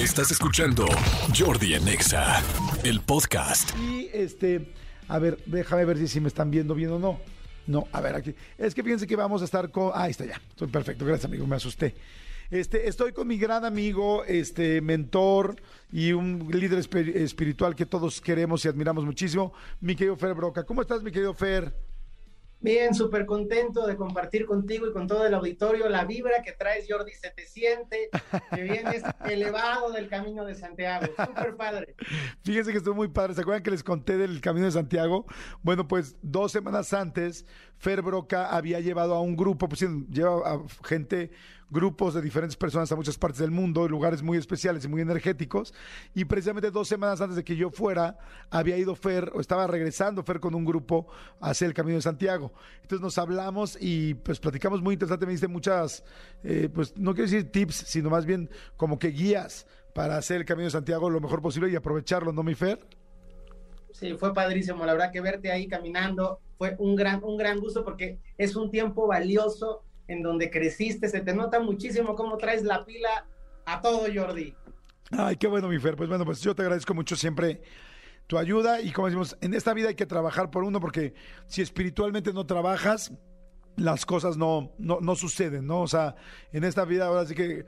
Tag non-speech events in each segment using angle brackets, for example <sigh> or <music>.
Estás escuchando Jordi Anexa, el podcast. Y este, a ver, déjame ver si, me están viendo bien o no. No, a ver aquí. Es que fíjense que vamos a estar con. Ah, ahí está ya. Estoy perfecto. Gracias, amigo. Me asusté. Este, estoy con mi gran amigo, este, mentor y un líder espi- espiritual que todos queremos y admiramos muchísimo, mi querido Fer Broca. ¿Cómo estás, mi querido Fer? Bien, súper contento de compartir contigo y con todo el auditorio la vibra que traes, Jordi. Se te siente que vienes <laughs> elevado del camino de Santiago. Súper padre. Fíjense que estuvo muy padre. ¿Se acuerdan que les conté del Camino de Santiago? Bueno, pues dos semanas antes, Fer Broca había llevado a un grupo, pues lleva a gente, grupos de diferentes personas a muchas partes del mundo, lugares muy especiales y muy energéticos. Y precisamente dos semanas antes de que yo fuera, había ido Fer, o estaba regresando Fer con un grupo hacia el Camino de Santiago. Entonces nos hablamos y pues platicamos muy interesante. Me diste muchas, eh, pues no quiero decir tips, sino más bien como que guías para hacer el Camino de Santiago lo mejor posible y aprovecharlo, ¿no, mi Fer? Sí, fue padrísimo. La verdad que verte ahí caminando fue un gran, un gran gusto porque es un tiempo valioso en donde creciste. Se te nota muchísimo cómo traes la pila a todo, Jordi. Ay, qué bueno, mi Fer. Pues bueno, pues yo te agradezco mucho siempre tu ayuda y como decimos, en esta vida hay que trabajar por uno porque si espiritualmente no trabajas, las cosas no, no, no suceden, ¿no? O sea, en esta vida ahora sí que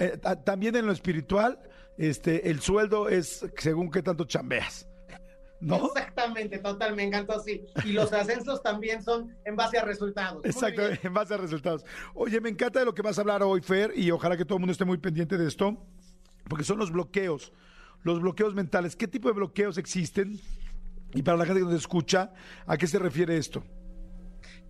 eh, ta- también en lo espiritual, este, el sueldo es según qué tanto chambeas, ¿no? Exactamente, total, me encantó así. Y los ascensos también son en base a resultados. Exacto, en base a resultados. Oye, me encanta de lo que vas a hablar hoy, Fer, y ojalá que todo el mundo esté muy pendiente de esto, porque son los bloqueos, los bloqueos mentales. ¿Qué tipo de bloqueos existen? Y para la gente que nos escucha, ¿a qué se refiere esto?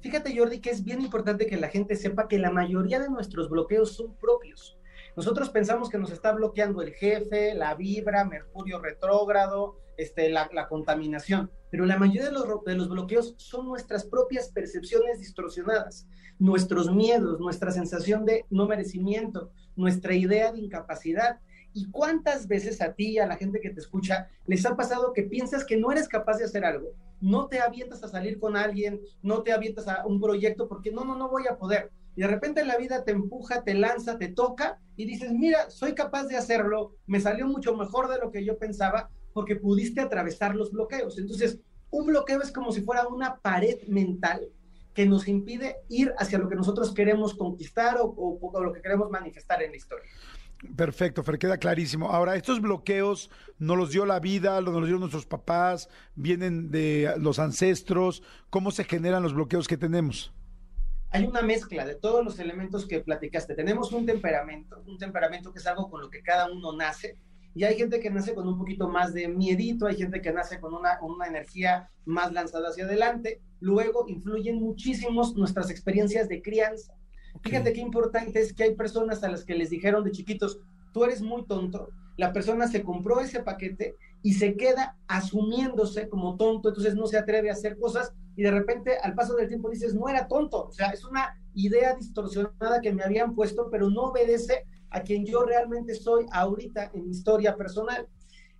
Fíjate, Jordi, que es bien importante que la gente sepa que la mayoría de nuestros bloqueos son propios. Nosotros pensamos que nos está bloqueando el jefe, la vibra, Mercurio retrógrado, este, la, la contaminación, pero la mayoría de los, de los bloqueos son nuestras propias percepciones distorsionadas, nuestros miedos, nuestra sensación de no merecimiento, nuestra idea de incapacidad. ¿Y cuántas veces a ti a la gente que te escucha les ha pasado que piensas que no eres capaz de hacer algo? No te avientas a salir con alguien, no te avientas a un proyecto porque no, no, no voy a poder. Y de repente la vida te empuja, te lanza, te toca y dices, mira, soy capaz de hacerlo, me salió mucho mejor de lo que yo pensaba porque pudiste atravesar los bloqueos. Entonces, un bloqueo es como si fuera una pared mental que nos impide ir hacia lo que nosotros queremos conquistar o, o- o lo que queremos manifestar en la historia. Perfecto, Fer, queda clarísimo. Ahora, estos bloqueos nos los dio la vida, nos los dieron nuestros papás, vienen de los ancestros. ¿Cómo se generan los bloqueos que tenemos? hay una mezcla de todos los elementos que platicaste. Tenemos un temperamento, un temperamento que es algo con lo que cada uno nace. Y hay gente que nace con un poquito más de miedito, hay gente que nace con una, una energía más lanzada hacia adelante. Luego influyen muchísimos nuestras experiencias de crianza. Fíjate qué importante es que hay personas a las que les dijeron de chiquitos, tú eres muy tonto. La persona se compró ese paquete y se queda asumiéndose como tonto, entonces no se atreve a hacer cosas y de repente al paso del tiempo dices, no era tonto, o sea, es una idea distorsionada que me habían puesto, pero no obedece a quien yo realmente soy ahorita en mi historia personal.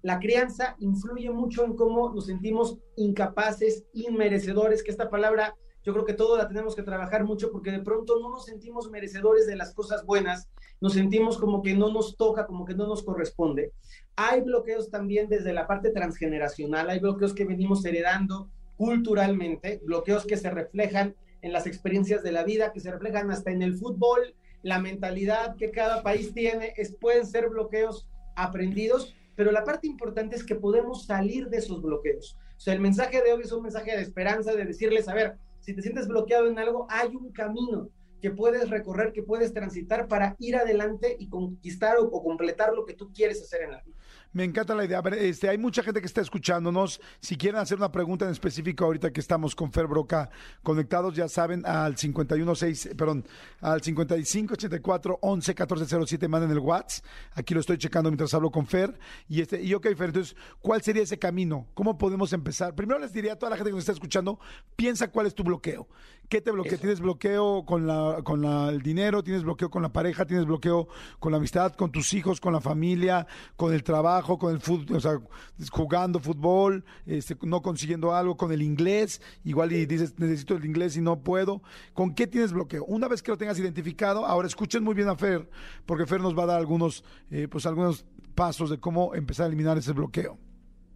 La crianza influye mucho en cómo nos sentimos incapaces, inmerecedores, que esta palabra yo creo que todos la tenemos que trabajar mucho porque de pronto no nos sentimos merecedores de las cosas buenas, nos sentimos como que no nos toca, como que no nos corresponde. Hay bloqueos también desde la parte transgeneracional, hay bloqueos que venimos heredando culturalmente, bloqueos que se reflejan en las experiencias de la vida, que se reflejan hasta en el fútbol, la mentalidad que cada país tiene, es, pueden ser bloqueos aprendidos, pero la parte importante es que podemos salir de esos bloqueos. O sea, el mensaje de hoy es un mensaje de esperanza, de decirles, a ver, si te sientes bloqueado en algo, hay un camino que puedes recorrer, que puedes transitar para ir adelante y conquistar o, o completar lo que tú quieres hacer en la vida. Me encanta la idea. A ver, este, hay mucha gente que está escuchándonos. Si quieren hacer una pregunta en específico ahorita que estamos con Fer Broca conectados, ya saben, al 516, perdón, al 5584 11 1407 manden el WhatsApp. Aquí lo estoy checando mientras hablo con Fer. Y este, y ok, Fer, entonces, ¿cuál sería ese camino? ¿Cómo podemos empezar? Primero les diría a toda la gente que nos está escuchando, piensa cuál es tu bloqueo. ¿Qué te bloquea? Eso. ¿Tienes bloqueo con la, con la- el dinero? ¿Tienes bloqueo con la pareja? ¿Tienes bloqueo con la amistad, con tus hijos, con la familia, con el trabajo, con el fútbol, o sea, jugando fútbol, este, no consiguiendo algo, con el inglés? Igual y dices, necesito el inglés y no puedo. ¿Con qué tienes bloqueo? Una vez que lo tengas identificado, ahora escuchen muy bien a Fer, porque Fer nos va a dar algunos, eh, pues algunos pasos de cómo empezar a eliminar ese bloqueo.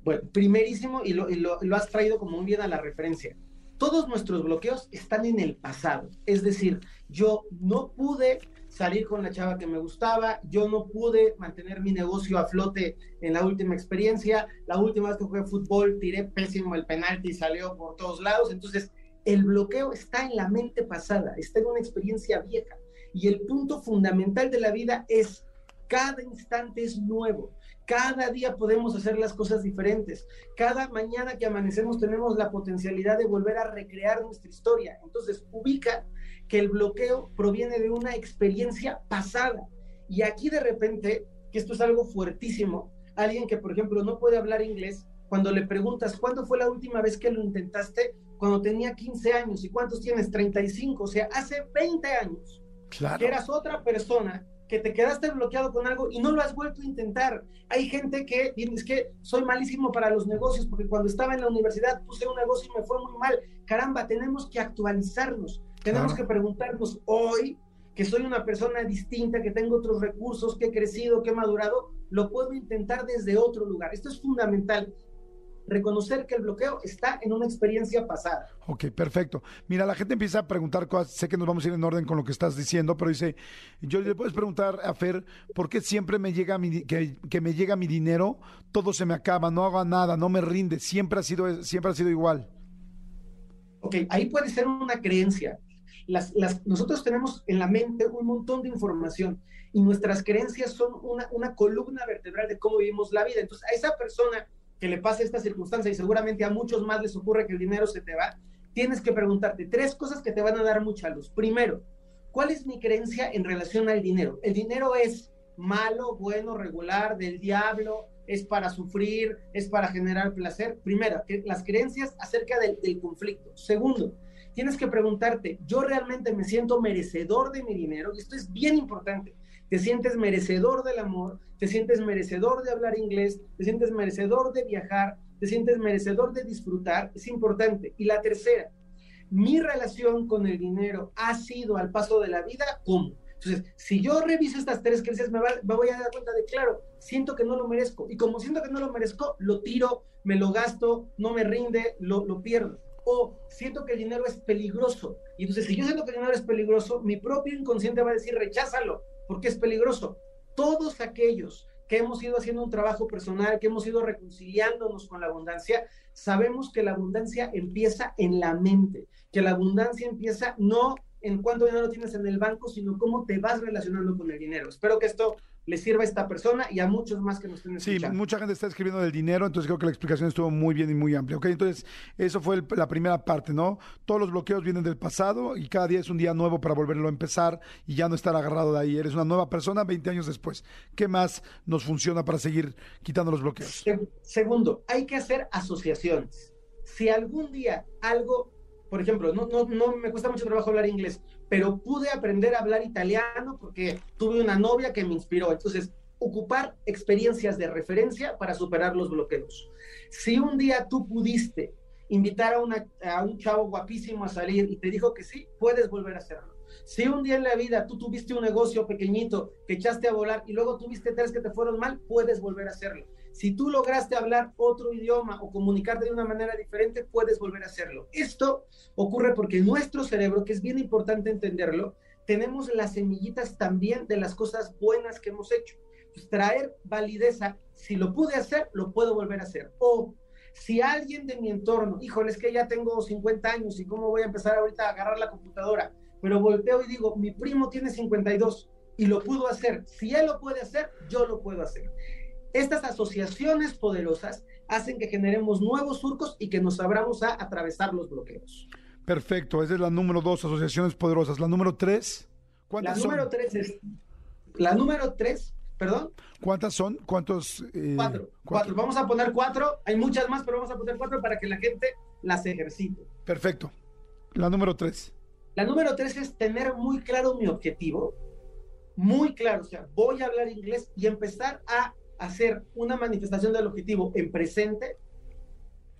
Bueno, primerísimo, y lo, y lo, lo has traído como un bien a la referencia. Todos nuestros bloqueos están en el pasado. Es decir, yo no pude salir con la chava que me gustaba, yo no pude mantener mi negocio a flote en la última experiencia, la última vez que jugué fútbol tiré pésimo el penalti y salió por todos lados, entonces el bloqueo está en la mente pasada, está en una experiencia vieja y el punto fundamental de la vida es cada instante es nuevo. Cada día podemos hacer las cosas diferentes. Cada mañana que amanecemos tenemos la potencialidad de volver a recrear nuestra historia. Entonces, ubica que el bloqueo proviene de una experiencia pasada. Y aquí de repente, que esto es algo fuertísimo, alguien que, por ejemplo, no puede hablar inglés, cuando le preguntas, ¿cuándo fue la última vez que lo intentaste? Cuando tenía 15 años. ¿Y cuántos tienes? 35. O sea, hace 20 años. Claro. Que eras otra persona que te quedaste bloqueado con algo y no lo has vuelto a intentar. Hay gente que dice que soy malísimo para los negocios porque cuando estaba en la universidad puse un negocio y me fue muy mal. Caramba, tenemos que actualizarnos. Tenemos que preguntarnos hoy que soy una persona distinta, que tengo otros recursos, que he crecido, que he madurado, lo puedo intentar desde otro lugar. Esto es fundamental reconocer que el bloqueo está en una experiencia pasada. Ok, perfecto. Mira, la gente empieza a preguntar cosas, sé que nos vamos a ir en orden con lo que estás diciendo, pero dice, yo le puedes preguntar a Fer, ¿por qué siempre me llega mi, que, que, me llega mi dinero, todo se me acaba, no hago nada, no me rinde, siempre ha sido, siempre ha sido igual? Ok, ahí puede ser una creencia. Las, las, nosotros tenemos en la mente un montón de información y nuestras creencias son una, una columna vertebral de cómo vivimos la vida. Entonces, a esa persona que le pase esta circunstancia y seguramente a muchos más les ocurre que el dinero se te va, tienes que preguntarte tres cosas que te van a dar mucha luz. Primero, ¿cuál es mi creencia en relación al dinero? ¿El dinero es malo, bueno, regular, del diablo? ¿Es para sufrir? ¿Es para generar placer? Primero, las creencias acerca del, del conflicto. Segundo, tienes que preguntarte, ¿yo realmente me siento merecedor de mi dinero? Y esto es bien importante te sientes merecedor del amor, te sientes merecedor de hablar inglés, te sientes merecedor de viajar, te sientes merecedor de disfrutar, es importante. Y la tercera, mi relación con el dinero ha sido al paso de la vida, ¿cómo? Entonces, si yo reviso estas tres creencias, me, me, voy a dar cuenta de, claro, siento que no lo merezco. Y como siento que no lo merezco, lo tiro, me lo gasto, no me rinde, lo, lo pierdo. O siento que el dinero es peligroso. Y entonces, si yo siento que el dinero es peligroso, mi propio inconsciente va a decir, recházalo porque es peligroso. Todos aquellos que hemos ido haciendo un trabajo personal, que hemos ido reconciliándonos con la abundancia, sabemos que la abundancia empieza en la mente, que la abundancia empieza no en cuánto dinero tienes en el banco, sino cómo te vas relacionando con el dinero. Espero que esto le sirva a esta persona y a muchos más que nos estén escuchando. Sí, mucha gente está escribiendo del dinero, entonces creo que la explicación estuvo muy bien y muy amplia. Ok, entonces eso fue el, la primera parte, ¿no? Todos los bloqueos vienen del pasado y cada día es un día nuevo para volverlo a empezar y ya no estar agarrado de ahí. Eres una nueva persona 20 años después. ¿Qué más nos funciona para seguir quitando los bloqueos? Segundo, hay que hacer asociaciones. Si algún día algo por ejemplo, no, no, no me cuesta mucho trabajo hablar inglés, pero pude aprender a hablar italiano porque tuve una novia que me inspiró. Entonces, ocupar experiencias de referencia para superar los bloqueos. Si un día tú pudiste invitar a, una, a un chavo guapísimo a salir y te dijo que sí, puedes volver a hacerlo. Si un día en la vida tú tuviste un negocio pequeñito que echaste a volar y luego tuviste tres que te fueron mal, puedes volver a hacerlo. Si tú lograste hablar otro idioma o comunicarte de una manera diferente, puedes volver a hacerlo. Esto ocurre porque nuestro cerebro, que es bien importante entenderlo, tenemos las semillitas también de las cosas buenas que hemos hecho. Pues traer validez si lo pude hacer, lo puedo volver a hacer. O si alguien de mi entorno, híjole, es que ya tengo 50 años y cómo voy a empezar ahorita a agarrar la computadora, pero volteo y digo, mi primo tiene 52 y lo pudo hacer. Si él lo puede hacer, yo lo puedo hacer. Estas asociaciones poderosas hacen que generemos nuevos surcos y que nos abramos a atravesar los bloqueos. Perfecto, esa es la número dos, asociaciones poderosas. La número tres, ¿cuántas la número tres es, la número tres, perdón. ¿Cuántas son? ¿Cuántos? Eh, cuatro, cuatro. Vamos a poner cuatro, hay muchas más, pero vamos a poner cuatro para que la gente las ejercite. Perfecto. La número tres. La número tres es tener muy claro mi objetivo, muy claro, o sea, voy a hablar inglés y empezar a hacer una manifestación del objetivo en presente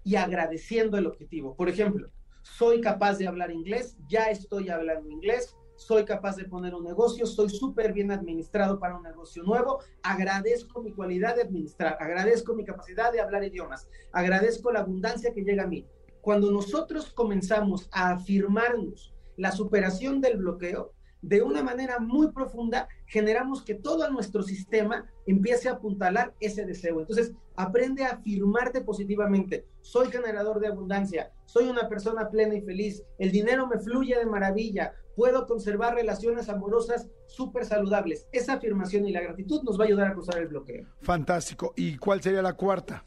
y agradeciendo el objetivo. Por ejemplo, soy capaz de hablar inglés, ya estoy hablando inglés, soy capaz de poner un negocio, soy súper bien administrado para un negocio nuevo, agradezco mi cualidad de administrar, agradezco mi capacidad de hablar idiomas, agradezco la abundancia que llega a mí. Cuando nosotros comenzamos a afirmarnos la superación del bloqueo, de una manera muy profunda, generamos que todo nuestro sistema empiece a apuntalar ese deseo. Entonces, aprende a afirmarte positivamente. Soy generador de abundancia, soy una persona plena y feliz, el dinero me fluye de maravilla, puedo conservar relaciones amorosas súper saludables. Esa afirmación y la gratitud nos va a ayudar a cruzar el bloqueo. Fantástico. ¿Y cuál sería la cuarta?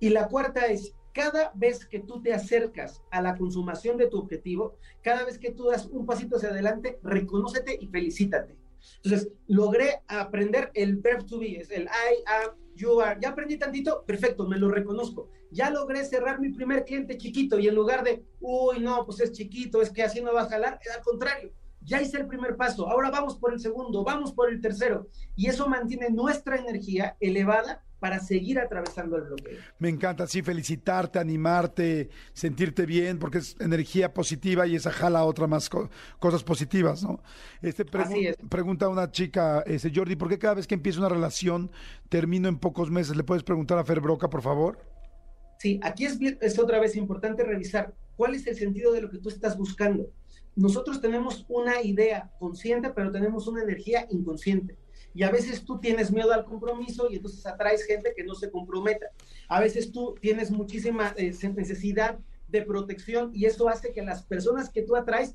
Y la cuarta es, cada vez que tú te acercas a la consumación de tu objetivo, cada vez que tú das un pasito hacia adelante, reconócete y felicítate. Entonces, logré aprender el verb to be, es el I, am, you are. Ya aprendí tantito, perfecto, me lo reconozco. Ya logré cerrar mi primer cliente chiquito y en lugar de, uy, no, pues es chiquito, es que así no va a jalar, al contrario, ya hice el primer paso, ahora vamos por el segundo, vamos por el tercero. Y eso mantiene nuestra energía elevada para seguir atravesando el bloqueo. Me encanta, sí, felicitarte, animarte, sentirte bien, porque es energía positiva y esa jala otra más cosas positivas, ¿no? Este Así es. Pregunta una chica, ese Jordi, ¿por qué cada vez que empiezo una relación termino en pocos meses? ¿Le puedes preguntar a Fer Broca, por favor? Sí, aquí es, es otra vez importante revisar cuál es el sentido de lo que tú estás buscando. Nosotros tenemos una idea consciente, pero tenemos una energía inconsciente. Y a veces tú tienes miedo al compromiso y entonces atraes gente que no se comprometa. A veces tú tienes muchísima eh, necesidad de protección y eso hace que las personas que tú atraes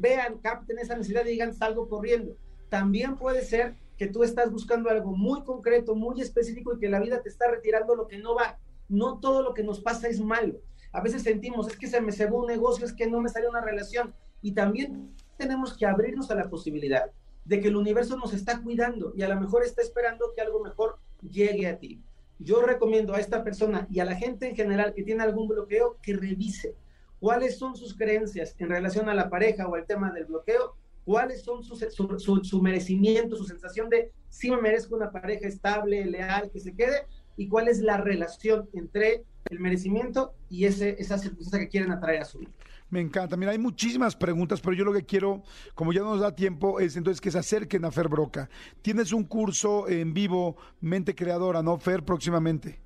vean, capten esa necesidad y digan salgo corriendo. También puede ser que tú estás buscando algo muy concreto, muy específico y que la vida te está retirando lo que no va. No todo lo que nos pasa es malo. A veces sentimos, es que se me cebó un negocio, es que no me salió una relación. Y también tenemos que abrirnos a la posibilidad de que el universo nos está cuidando y a lo mejor está esperando que algo mejor llegue a ti. Yo recomiendo a esta persona y a la gente en general que tiene algún bloqueo que revise cuáles son sus creencias en relación a la pareja o al tema del bloqueo, cuáles son su, su, merecimiento, su sensación de si me merezco una pareja estable, leal, que se quede, y cuál es la relación entre el merecimiento y ese, esa circunstancia que quieren atraer a su vida. Me encanta. Mira, hay muchísimas preguntas, pero yo lo que quiero, como ya no nos da tiempo, es entonces que se acerquen a Fer Broca. Tienes un curso en vivo, Mente Creadora, ¿no, Fer, próximamente?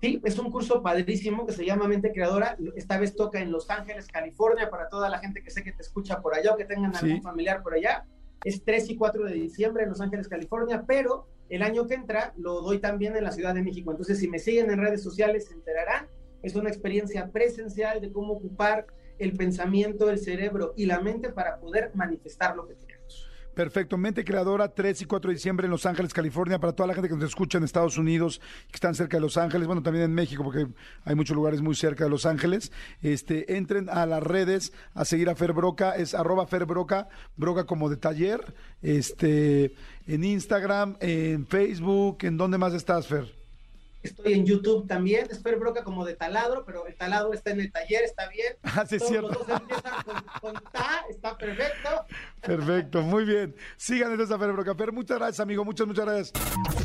Sí, es un curso padrísimo que se llama Mente Creadora. Esta vez toca en Los Ángeles, California, para toda la gente que sé que te escucha por allá o que tengan algún familiar por allá. Es 3 y 4 de diciembre en Los Ángeles, California, pero el año que entra lo doy también en la Ciudad de México. Entonces, si me siguen en redes sociales, se enterarán es una experiencia presencial de cómo ocupar el pensamiento, el cerebro y la mente para poder manifestar lo que queremos. Perfecto. Mente Creadora, 3 y 4 de diciembre en Los Ángeles, California, para toda la gente que nos escucha en Estados Unidos, que están cerca de Los Ángeles, bueno, también en México, porque hay muchos lugares muy cerca de Los Ángeles. Este, entren a las redes a seguir a Fer Broca, es arroba Fer Broca, Broca como de taller, este, en Instagram, en Facebook, ¿en dónde más estás, Fer? Estoy en YouTube también, es Fer Broca como de taladro, pero el taladro está en el taller, está bien. <laughs> Ah, sí, es cierto. Los dos empiezan con, ta, está perfecto. Perfecto, muy bien. Sigan entonces a Fer Broca. Fer, muchas gracias, amigo, muchas, muchas gracias.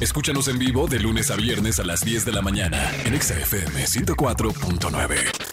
Escúchanos en vivo de lunes a viernes a las 10 de la mañana en XFM 104.9.